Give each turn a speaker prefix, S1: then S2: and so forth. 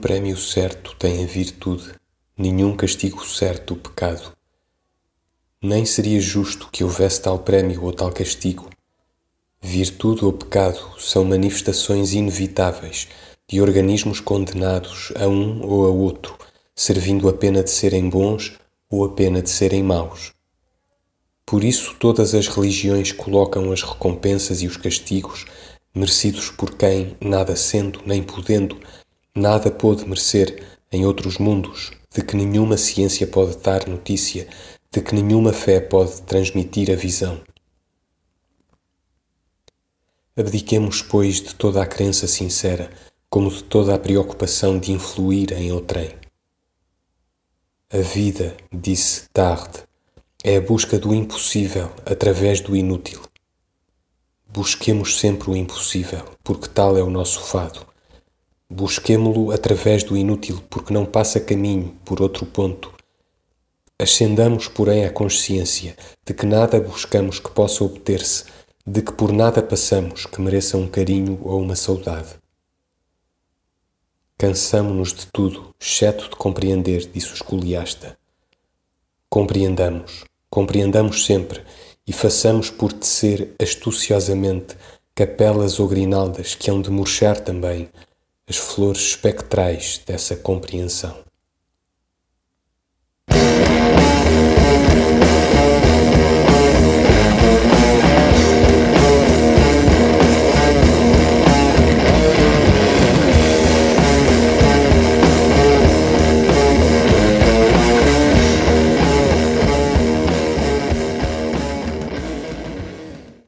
S1: prémio certo tem a virtude, nenhum castigo certo o pecado. Nem seria justo que houvesse tal prémio ou tal castigo. Virtude ou pecado são manifestações inevitáveis de organismos condenados a um ou a outro, servindo a pena de serem bons ou a pena de serem maus. Por isso, todas as religiões colocam as recompensas e os castigos merecidos por quem, nada sendo nem podendo, nada pôde merecer em outros mundos, de que nenhuma ciência pode dar notícia, de que nenhuma fé pode transmitir a visão. Abdiquemos, pois, de toda a crença sincera, como de toda a preocupação de influir em outrem. A vida, disse Tarde, é a busca do impossível através do inútil. Busquemos sempre o impossível, porque tal é o nosso fado. Busquemo-lo através do inútil, porque não passa caminho por outro ponto. Ascendamos, porém, à consciência de que nada buscamos que possa obter-se, de que por nada passamos que mereça um carinho ou uma saudade. Cansamo-nos de tudo, exceto de compreender, disse o escoliasta. Compreendamos, compreendamos sempre e façamos por tecer astuciosamente capelas ou grinaldas que hão de murchar também as flores espectrais dessa compreensão.